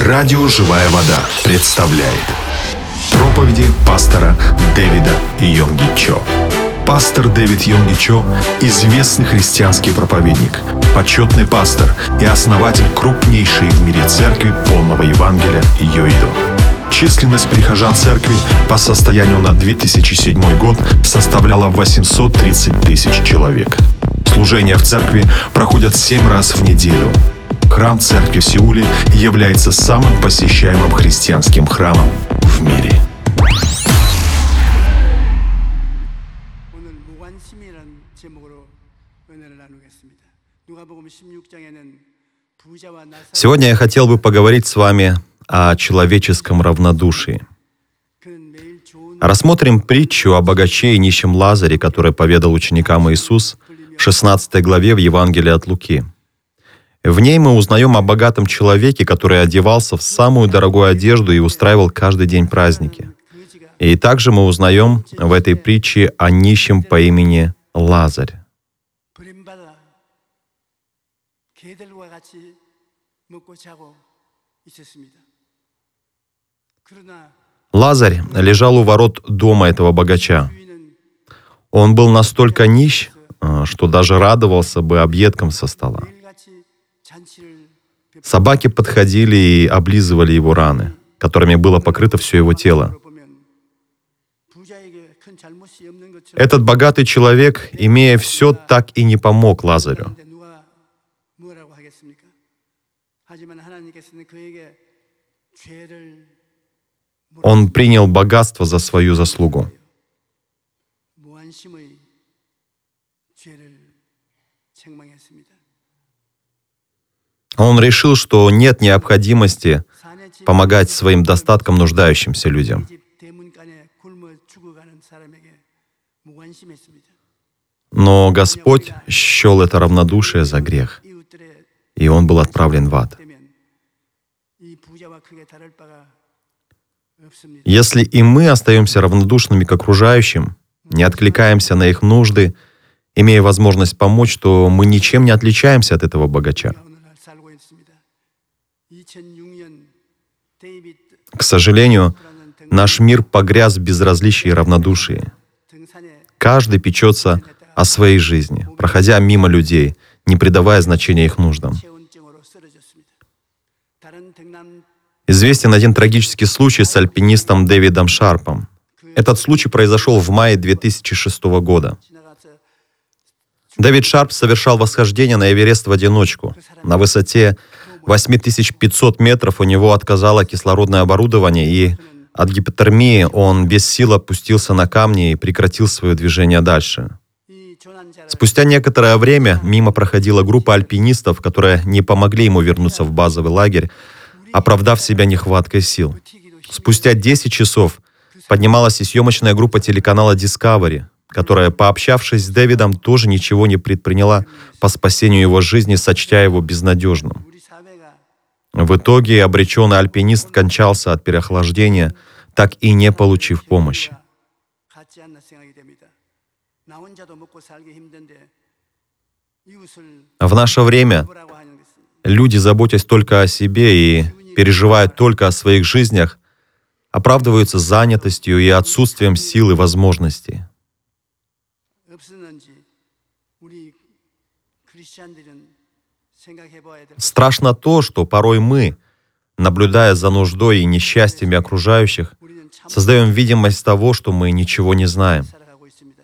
Радио «Живая вода» представляет проповеди пастора Дэвида Йонги Чо. Пастор Дэвид Йонги Чо – известный христианский проповедник, почетный пастор и основатель крупнейшей в мире церкви полного Евангелия Йоиду. Численность прихожан церкви по состоянию на 2007 год составляла 830 тысяч человек. Служения в церкви проходят 7 раз в неделю храм церкви в Сеуле является самым посещаемым христианским храмом в мире. Сегодня я хотел бы поговорить с вами о человеческом равнодушии. Рассмотрим притчу о богаче и нищем Лазаре, который поведал ученикам Иисус в 16 главе в Евангелии от Луки. В ней мы узнаем о богатом человеке, который одевался в самую дорогую одежду и устраивал каждый день праздники. И также мы узнаем в этой притче о нищем по имени Лазарь. Лазарь лежал у ворот дома этого богача. Он был настолько нищ, э, что даже радовался бы объедкам со стола. Собаки подходили и облизывали его раны, которыми было покрыто все его тело. 보면 부자에게 큰 잘못이 없는 것처럼 Этот богатый человек, имея все, так и не помог Лазарю. 그런데 누가 뭐라고 하겠습니까? 하지만 하나님께서는 그에게 죄를 Он принял богатство за свою заслугу. 무한심의 죄를 책망했습니다. Он решил, что нет необходимости помогать своим достаткам нуждающимся людям. Но Господь счел это равнодушие за грех, и он был отправлен в ад. Если и мы остаемся равнодушными к окружающим, не откликаемся на их нужды, имея возможность помочь, то мы ничем не отличаемся от этого богача. К сожалению, наш мир погряз в безразличии и равнодушии. Каждый печется о своей жизни, проходя мимо людей, не придавая значения их нуждам. Известен один трагический случай с альпинистом Дэвидом Шарпом. Этот случай произошел в мае 2006 года. Дэвид Шарп совершал восхождение на Эверест в одиночку, на высоте 8500 метров у него отказало кислородное оборудование, и от гипотермии он без сил опустился на камни и прекратил свое движение дальше. Спустя некоторое время мимо проходила группа альпинистов, которые не помогли ему вернуться в базовый лагерь, оправдав себя нехваткой сил. Спустя 10 часов поднималась и съемочная группа телеканала Discovery, которая, пообщавшись с Дэвидом, тоже ничего не предприняла по спасению его жизни, сочтя его безнадежным. В итоге обреченный альпинист кончался от переохлаждения, так и не получив помощи. В наше время люди, заботясь только о себе и переживая только о своих жизнях, оправдываются занятостью и отсутствием силы возможностей. Страшно то, что порой мы, наблюдая за нуждой и несчастьями окружающих, 우리는 참 создаем видимость того, что мы ничего не знаем. 살아가고 있습니다.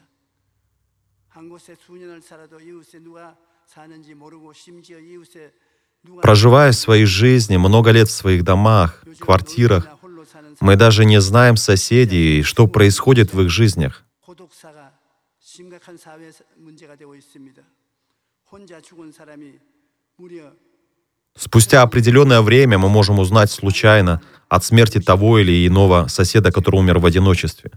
한 곳에 수년을 살아도 이웃에 누가 사는지 모르고 심지어 이웃에 누가 Проживая свои жизни много лет в своих домах, 요즘 квартирах, 노인이나 홀로 사는 мы даже не знаем соседей и что происходит в их жизнях. 고독사가 심각한 사회 문제가 되고 있습니다. 혼자 죽은 사람이 무려 Спустя определенное время мы можем узнать случайно от смерти того или иного соседа, который умер в одиночестве.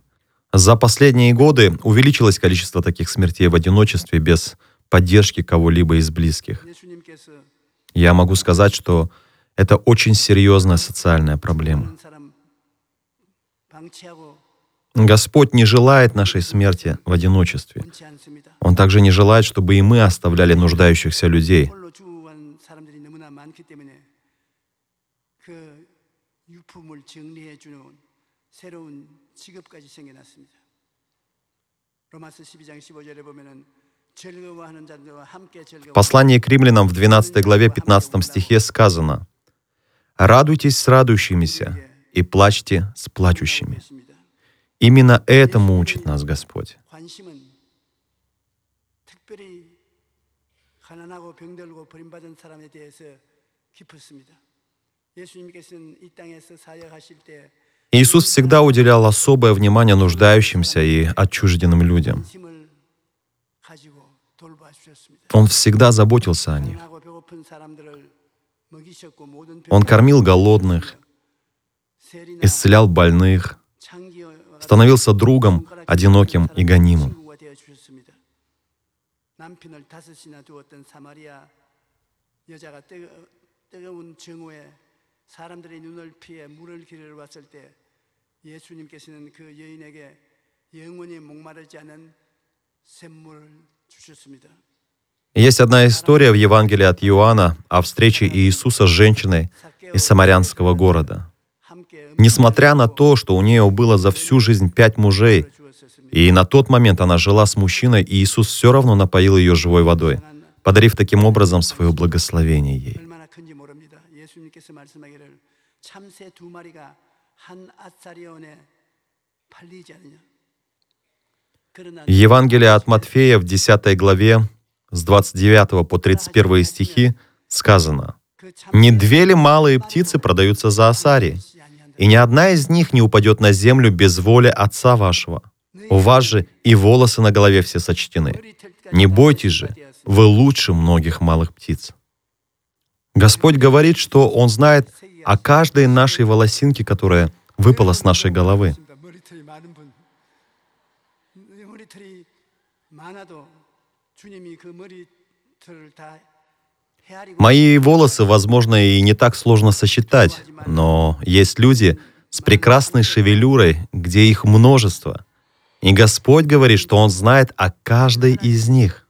За последние годы увеличилось количество таких смертей в одиночестве без поддержки кого-либо из близких. Я могу сказать, что это очень серьезная социальная проблема. Господь не желает нашей смерти в одиночестве. Он также не желает, чтобы и мы оставляли нуждающихся людей — 때문에 그 유품을 정리해 주는 새로운 직업까지 생겨났습니다. 로마서 12장 15절에 보면은 즐거워하는 자들과 함께 즐거워. В послании к римлянам в 12 главе 15 стихе сказано «Радуйтесь с радующимися и плачьте с плачущими». Именно этому учит нас Господь. 관심은 특별히 가난하고 병들고 버림받은 사람에 대해서 깊었습니다. 예수님께서는 이 땅에서 사역하실 때 Иисус всегда уделял особое внимание нуждающимся и отчужденным людям. 관심을 가지고 돌봐 주셨습니다. Он всегда заботился о них. 가난하고 배고픈 사람들을 먹이셨고 모든 Он кормил голодных, 세리나 исцелял больных, 창기와 становился другом одиноким и гонимым. 친구가 되어 주셨습니다. 남편을 다섯이나 두었던 사마리아 여자가 뜨거, 뜨거운 정오에 사람들의 눈을 피해 물을 기르러 왔을 때 예수님께서는 그 여인에게 영원히 목마르지 않은 샘물을 주셨습니다. Есть одна история в Евангелии от Иоанна о встрече Иисуса с женщиной из самарянского города. 함께 Несмотря на то, что у нее было за всю жизнь пять мужей, 주었습니다. и на тот момент она жила с мужчиной, и Иисус все равно напоил ее живой водой, подарив таким образом свое благословение ей. 얼마나 큰지 모릅니다. 예수님께서 말씀하기를 참새 두 마리가 한 아사리온에 팔리지 않느냐. 그러나 Евангелие от Матфея в 10 главе с 29 по 31 стихи сказано, 그 «Не две ли малые птицы продаются за осари, и ни одна из них не упадет на землю без воли Отца вашего. У вас же и волосы на голове все сочтены. Не бойтесь же, вы лучше многих малых птиц». Господь говорит, что Он знает о каждой нашей волосинке, которая выпала с нашей головы. Мои волосы, возможно, и не так сложно сосчитать, но есть люди с прекрасной шевелюрой, где их множество. И Господь говорит, что Он знает о каждой из них.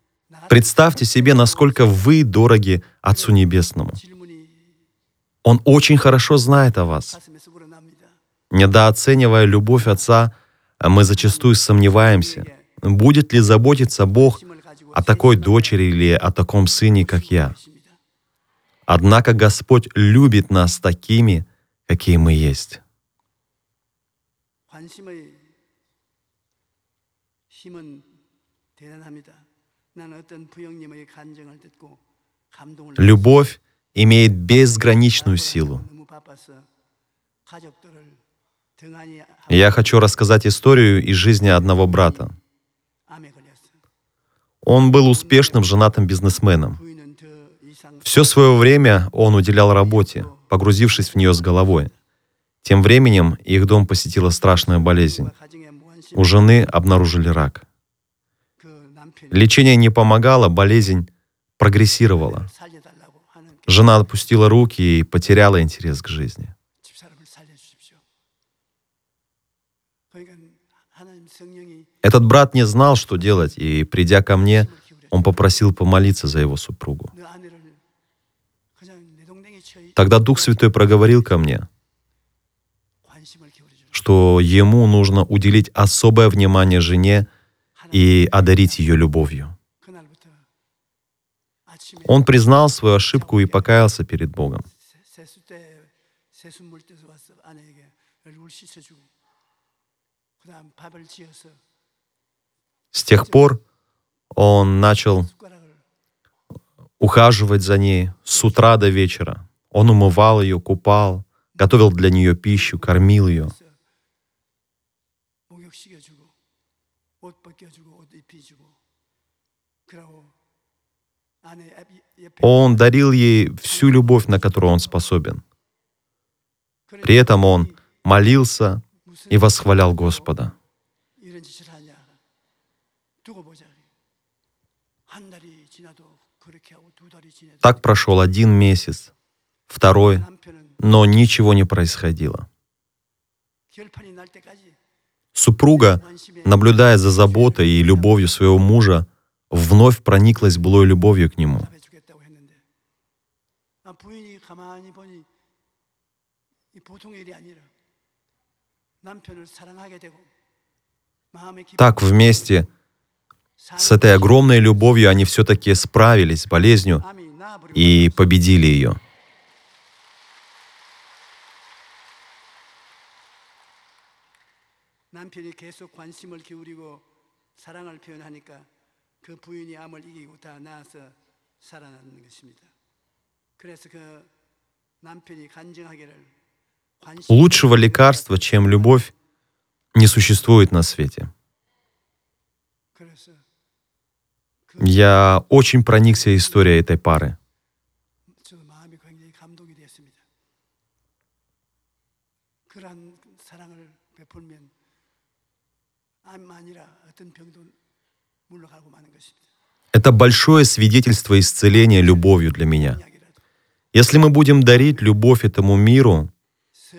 Представьте себе, насколько вы дороги Отцу Небесному. 질문이 Он очень хорошо знает о вас. 가슴에서 우러납니다. Недооценивая любовь Отца, мы зачастую сомневаемся, будет ли заботиться Бог 힘을 가지고 о такой дочери или о таком сыне, как я. 있습니다. Однако Господь любит нас такими, какие мы есть. 관심의 힘은 대단합니다. Любовь имеет безграничную силу. Я хочу рассказать историю из жизни одного брата. Он был успешным женатым бизнесменом. Все свое время он уделял работе, погрузившись в нее с головой. Тем временем их дом посетила страшная болезнь. У жены обнаружили рак. Лечение не помогало, болезнь прогрессировала. Жена отпустила руки и потеряла интерес к жизни. Этот брат не знал, что делать, и, придя ко мне, он попросил помолиться за его супругу. Тогда Дух Святой проговорил ко мне, что ему нужно уделить особое внимание жене – и одарить ее любовью. Он признал свою ошибку и покаялся перед Богом. С тех пор он начал ухаживать за ней с утра до вечера. Он умывал ее, купал, готовил для нее пищу, кормил ее — Он дарил ей всю любовь, на которую он способен. При этом он молился и восхвалял Господа. Так прошел один месяц, второй, но ничего не происходило. Супруга, наблюдая за заботой и любовью своего мужа, вновь прониклась былой любовью к нему. 답해주겠다고 했는데 아, 부인이 가만히 보니 이 보통의 일이 아니라 남편을 사랑하게 되고 마음의 기쁨, Так вместе с этой огромной любовью они все-таки справились с болезнью 마음이 나아버리고 и победили ее. 남편이 계속 관심을 기울이고 사랑을 표현하니까 그 부인이 암을 이기고 다 나아서 살아나는 것입니다. 그래서 그 남편이 간증하기를 관심 Лучшего лекарства, чем любовь, не существует на свете. 그래서 Я очень проникся историей этой пары. 저 마음이 굉장히 감동이 되었습니다. 그러한 사랑을 베풀면 암 아니라 어떤 병도 Это большое свидетельство исцеления любовью для меня. 이야기라도 Если мы будем дарить любовь этому миру,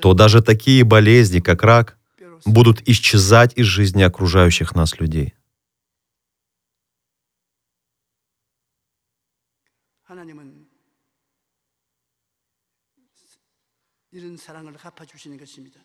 то даже такие болезни, как рак, 뼈로 будут исчезать из жизни окружающих нас людей. 하나님은 이런 사랑을 갚아 주시는 것입니다.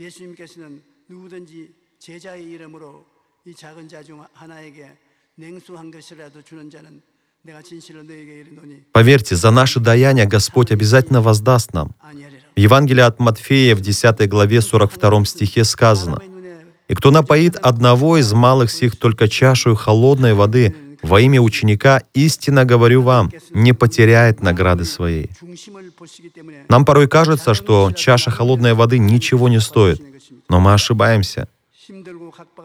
예수님께서는 누구든지 제자의 이름으로 이 작은 자 중 하나에게 냉수 한 것이라도 주는 자는 내가 진실로 너에게 이르노니 Поверьте, за наши даяния Господь обязательно воздаст нам. 아니하리라. В Евангелии от Матфея в 10 главе 42 стихе сказано, 사람의 눈에 «И кто напоит одного из малых сих только чашею холодной воды во имя ученика, истинно говорю вам, не потеряет награды своей». 중심을 보시기 때문에 Нам порой кажется, что чаша холодной воды ничего не стоит, но мы ошибаемся.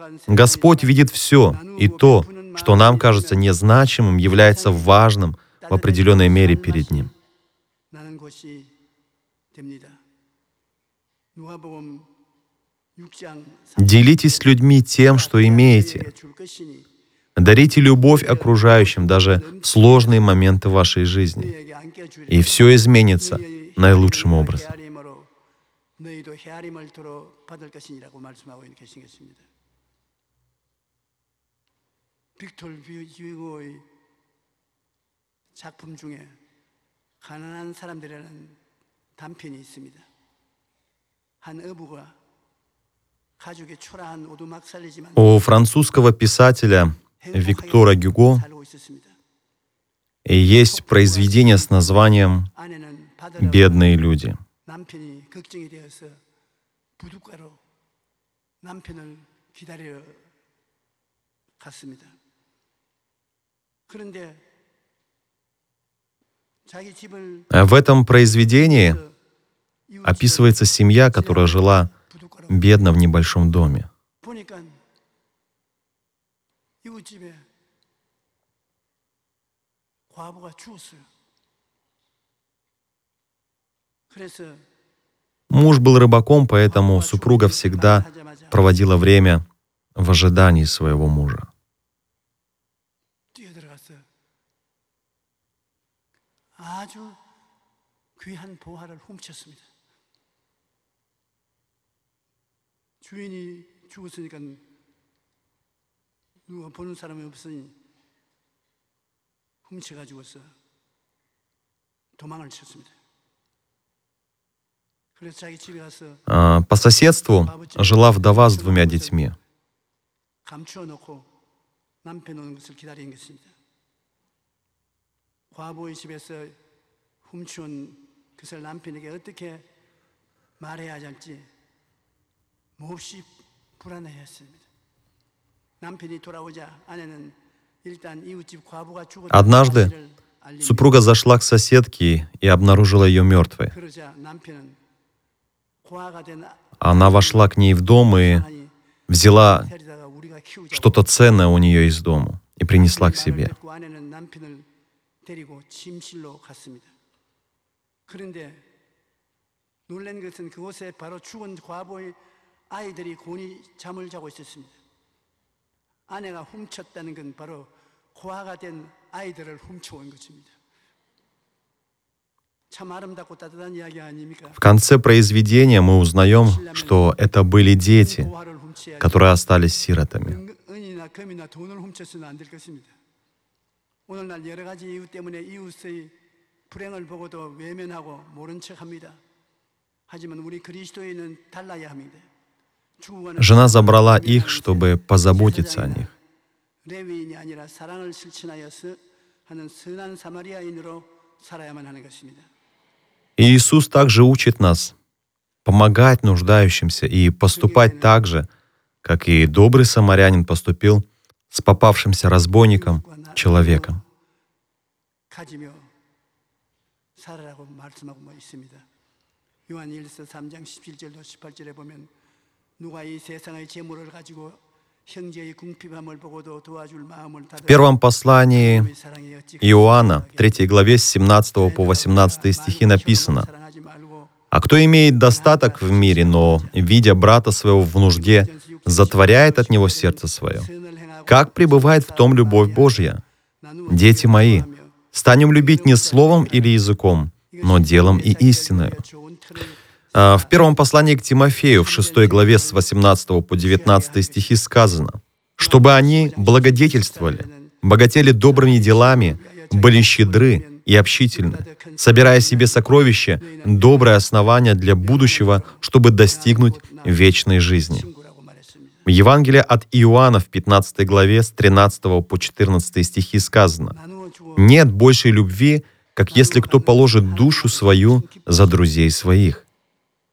힘들고 각박한 세상에 Господь видит все, и то, что нам кажется незначимым, является важным в определенной мере перед Ним. 나는 것이 됩니다. 누가복음 6장 Делитесь с людьми тем, что имеете. 줄 것이니 Дарите любовь окружающим даже в сложные моменты вашей жизни. 너희에게 안겨 주리라. И все изменится наилучшим образом. 헤아림으로 너희도 헤아림을 도로 받을 것이니라고 말씀하고 계신 것입니다. 빅토르 휴고의 작품 중에 가난한 사람들이라는 단편이 있습니다. 한 어부가 가족의 초라한 오두막 살리지만 У французского писателя Виктора Гюго 살고 있었습니다. есть произведение с названием 아내는 바다로 «Бедные люди». 남편이 걱정이 되어서 부둣가로 남편을 기다려 갔습니다. А в этом произведении описывается семья, которая жила бедно в небольшом доме. Муж был рыбаком, поэтому супруга всегда проводила время в ожидании своего мужа. 아주 귀한 보화를 훔쳤습니다. 주인이 죽었으니까 누가 보는 사람이 없으니 훔쳐가지고서 도망을 쳤습니다. 그래서 자기 집에 가서 А, По соседству жила вдова с двумя детьми. 감추어 놓고 남편 오는 것을 기다린 것입니다. 과부의 집에서 훔쳐온 것을 남편에게 어떻게 말해야 할지 몹시 불안해했습니다. 남편이 돌아오자 아내는 일단 이웃집 과부가 죽었다는 Однажды 사실을 알립니다. Супруга зашла к соседке и обнаружила ее мертвой. 그러자 남편은 고아가 된 Она вошла к ней в дом и 아이 взяла 데리다가 우리가 키우자 что-то ценное у нее из дому и принесла к 이 말을 себе. 듣고 아내는 남편을 데리고 침실로 갔습니다. 그런데 놀란 것은 그곳에 바로 죽은 과부의 아이들이 곤히 잠을 자고 있었습니다. 아내가 훔쳤다는 건 바로 고아가 된 아이들을 훔쳐온 것입니다. 참 아름답고 따뜻한 이야기 아닙니까? В конце произведения мы узнаем, что это были дети, 고아를 훔쳐야지. которые остались сиротами. 오늘날 여러 가지 이유 때문에 이웃의 불행을 보고도 외면하고 모른 척합니다. 하지만 우리 그리스도인은 달라야 합니다. 죽어가는 Жена забрала их, чтобы позаботиться о них. 레위인이 아니라 사랑을 실천하여서 하는 선한 사마리아인으로 살아야만 하는 것입니다. И Иисус также учит нас помогать нуждающимся и поступать так же, как и добрый самарянин поступил с попавшимся разбойником, человеком. 가지며 살아라고 말씀하고 뭐 있습니다. 요한 1서 3장 17절도 18절에 보면 누가 이 세상의 재물을 가지고 형제의 궁핍함을 보고도 도와줄 마음을 В первом послании Иоанна, 3 главе с 17 по 18 стихи написано, «А кто имеет достаток в мире, но, видя брата своего в нужде, затворяет от него сердце свое, как пребывает в том любовь Божья? Дети мои, станем любить не словом или языком, но делом и истиною». А, В первом послании к Тимофею, в 6 главе с 18 по 19 стихи сказано, «Чтобы они благодетельствовали, богатели добрыми делами, были щедры и общительны, собирая себе сокровища, доброе основание для будущего, чтобы достигнуть вечной жизни». В Евангелии от Иоанна в 15 главе с 13 по 14 стихи сказано, нет большей любви, как если кто положит душу свою за друзей своих.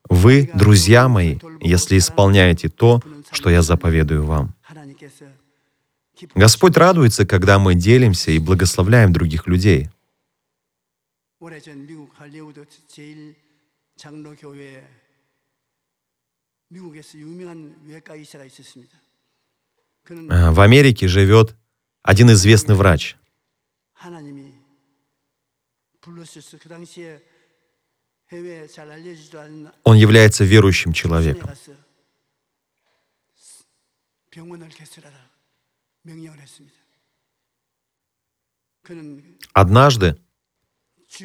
Вы, друзья мои, если исполняете то, что я заповедую вам. Господь радуется, когда мы делимся и благословляем других людей. Э, в Америке живет один известный врач — 하나님이 불러주셔서 그 당시에 해외에 잘 알려지지도 않은 Он является верующим 손에 человеком. 가서 병원을 개설하라 명령을 했습니다. 그는 Однажды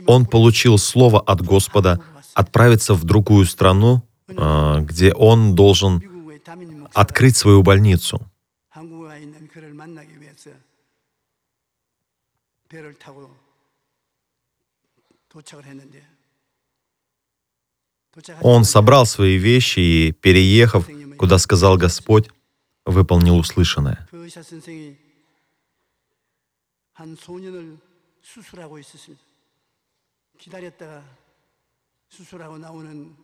он получил слово от Господа отправиться в другую страну, э, где он должен 미국의 다민님 목사가 открыть свою больницу. 배를 타고 도착을 했는데 Он собрал свои вещи и, переехав, куда сказал Господь, выполнил услышанное. 그 의사 선생이 한 소년을 수술하고 있었습니다. 기다렸다가 수술하고 나오는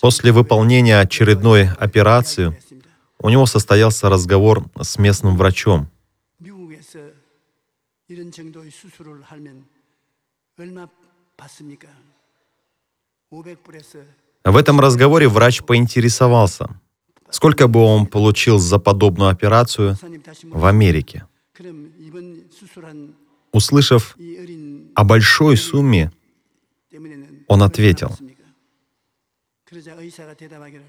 После выполнения очередной операции 했습니다. у него состоялся разговор с местным врачом. 미국에서 이런 정도의 수술을 하면 얼마 받습니까? 500불에서 В этом разговоре врач поинтересовался, сколько бы он получил за подобную операцию 목사님 다시 в Америке. 그럼 이번 수술한 Услышав 이 어린 о большой сумме, 때문에는 Он 얼마 ответил. 받습니까? 그러자 의사가 대답하기를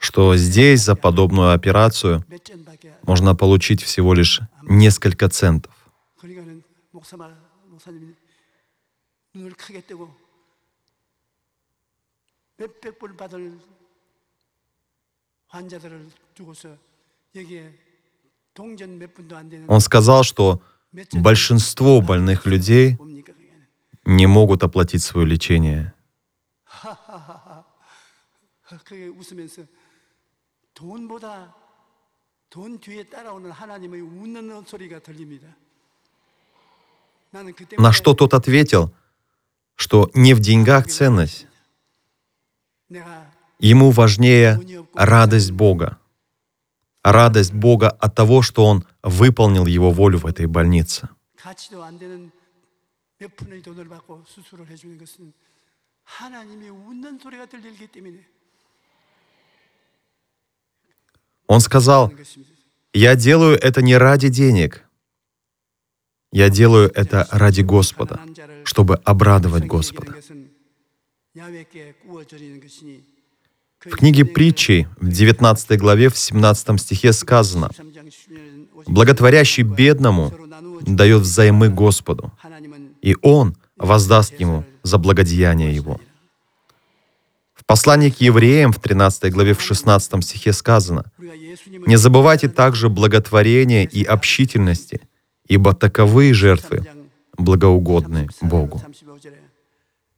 что здесь за подобную операцию 몇 전밖에 можно получить всего лишь несколько центов. Он сказал, что большинство больных людей не могут оплатить свое лечение. 그게 웃으면서 돈보다 돈 뒤에 따라오는 하나님의 웃는 소리가 들립니다. 나는 그때 На что тот ответил, что не в деньгах ценность, 내가 ему важнее радость Бога. Радость Бога от того, что он выполнил его волю в этой больнице. 가치도 안 되는 몇 푼의 돈을 받고 수술을 해주는 것은 하나님이 웃는 소리가 들리기 때문에 Он сказал, «Я делаю это не ради денег. Я делаю это ради Господа, чтобы обрадовать Господа». В книге притчи в 19 главе в 17 стихе сказано, «Благотворящий бедному дает взаймы Господу, и Он воздаст ему за благодеяние его». В послании к евреям в 13 главе в 16 стихе сказано, «Не забывайте также благотворения и общительности, ибо таковые жертвы благоугодны Богу».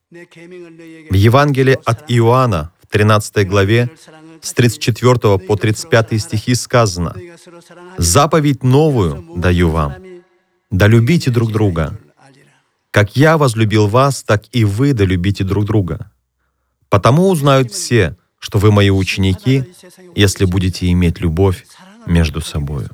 В Евангелии от Иоанна в 13 главе с 34 по 35 стихи сказано, «Заповедь новую даю вам, да любите друг друга. Как я возлюбил вас, так и вы долюбите друг друга. Потому узнают все, что вы мои ученики, если будете иметь любовь между собой.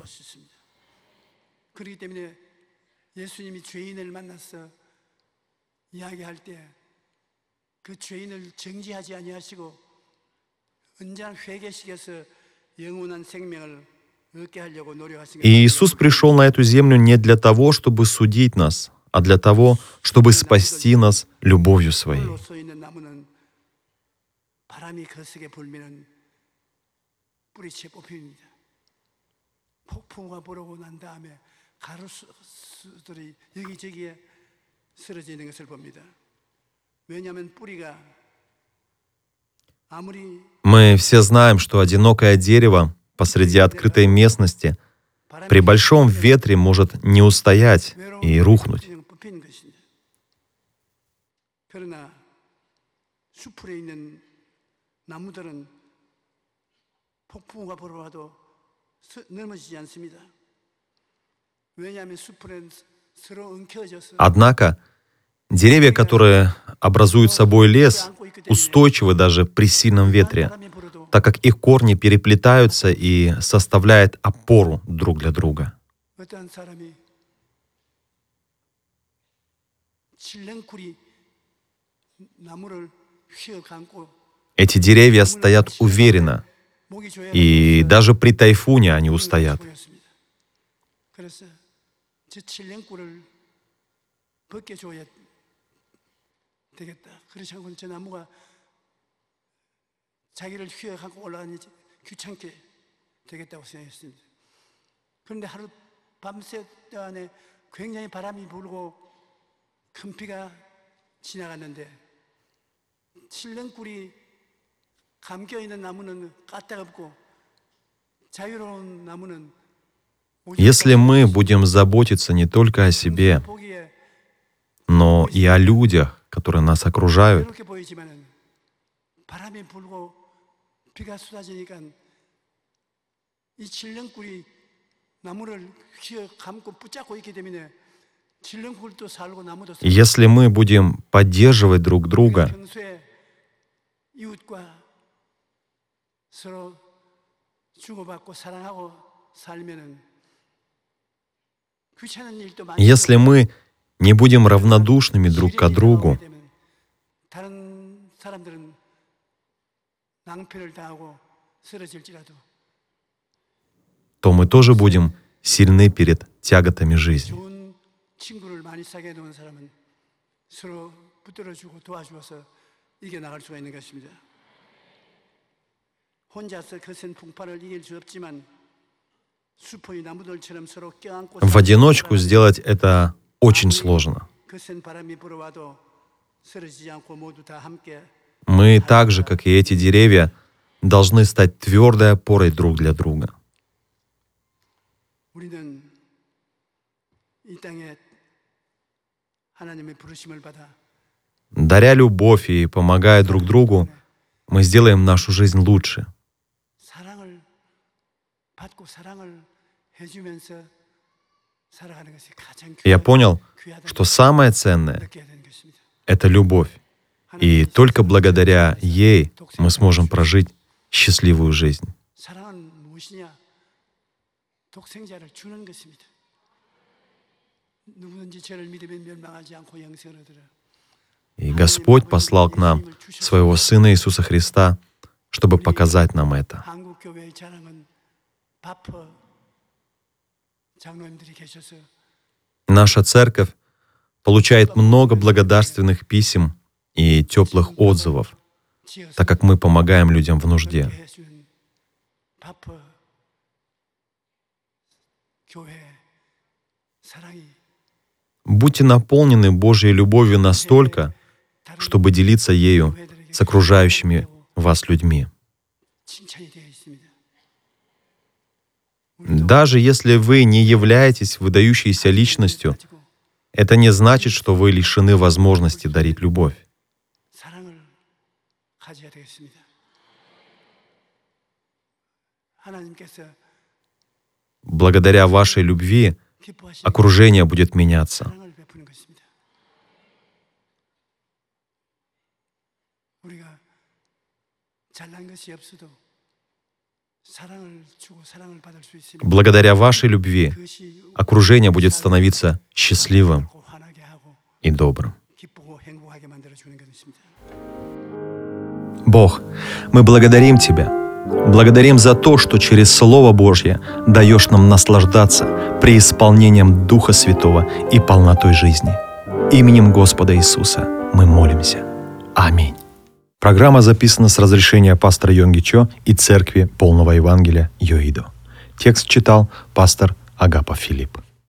И Иисус пришел на эту землю не для того, чтобы судить нас, а для того, чтобы спасти нас любовью Своей. 홀로 서 있는 나무는 바람이 거세게 불면은 뿌리채 뽑힙니다. 폭풍우가 불어오고 난 다음에 가루수들이 여기저기에 쓰러지는 것을 봅니다. 왜냐하면 뿌리가 아무리 Мы все знаем, что одинокое дерево посреди открытой местности при большом ветре может не устоять и рухнуть. 나 숲에 있는 나무들은 폭풍우가 불어와도 서- 넘어지지 않습니다. 왜냐하면 숲은 서로 엉켜져서 Однако деревья, которые образуют собой лес, устойчивы даже при сильном ветре, 바람이 불어도 так как их корни переплетаются и составляют опору друг для друга. 어떠한 사람이 칠렁쿨이 나무를 휘어 감고 Эти деревья стоят уверенно, 목이 조여 и даже при тайфуне они устоят. 보였습니다. 그래서 저 칠령꿀을 벗겨줘야 되겠다. 그렇지 않고는 저 나무가 자기를 휘어 갖고 올라가니 귀찮게 되겠다고 생각했습니다. 그런데 하루 밤새 동안에 굉장히 바람이 불고 큰 비가 지나갔는데 칠령꿀이 감겨 있는 나무는 까딱없고 자유로운 나무는 Если мы будем заботиться не только о себе, 보기에 но и о людях, которые нас окружают, 이렇게 보이지만은 바람이 불고 비가 쏟아지니까 이 칠령꿀이 나무를 휘어 감고 붙잡고 있기 때문에 칠령꿀도 살고 나무도 살고 если мы будем поддерживать друг 우리가 друга, 평소에 이웃과 서로 주고받고 사랑하고 살면은 귀찮은 일도 많이 если мы не будем равнодушными друг к другу, 다른 사람들은 낭패를 당하고 쓰러질지라도 то мы тоже будем сильны перед тяготами жизни. 좋은 친구를 많이 사귀어 놓은 사람은 서로 붙들어주고 도와주어서 이겨나갈 수가 있는 것입니다. В одиночку сделать это очень сложно. Мы так же, как и эти деревья, должны стать твердой опорой друг для друга. Даря любовь и помогая друг другу, мы сделаем нашу жизнь лучше. Я понял, что самое ценное — это любовь. И только благодаря ей мы сможем прожить счастливую жизнь. И Господь послал к нам своего Сына Иисуса Христа, чтобы показать нам это. Наша церковь получает много благодарственных писем и теплых отзывов, так как мы помогаем людям в нужде. Будьте наполнены Божьей любовью настолько, чтобы делиться ею с окружающими вас людьми. Даже если вы не являетесь выдающейся личностью, 가지고 это не значит, что вы лишены возможности дарить любовь. 사랑을 가져야 되겠습니다. 하나님께서 Благодаря вашей любви 기뻐하시는 окружение будет меняться. 사랑을 베푸는 것입니다. 우리가 잘난 것이 없어도 Благодаря вашей любви окружение будет становиться счастливым и добрым. Бог, мы благодарим Тебя. Благодарим за то, что через Слово Божье даешь нам наслаждаться при преисполнением Духа Святого и полнотой жизни. Именем Господа Иисуса мы молимся. Аминь. Программа записана с разрешения пастора Йонги Чо и Церкви Полного Евангелия Йоидо. Текст читал пастор Агапа Филипп.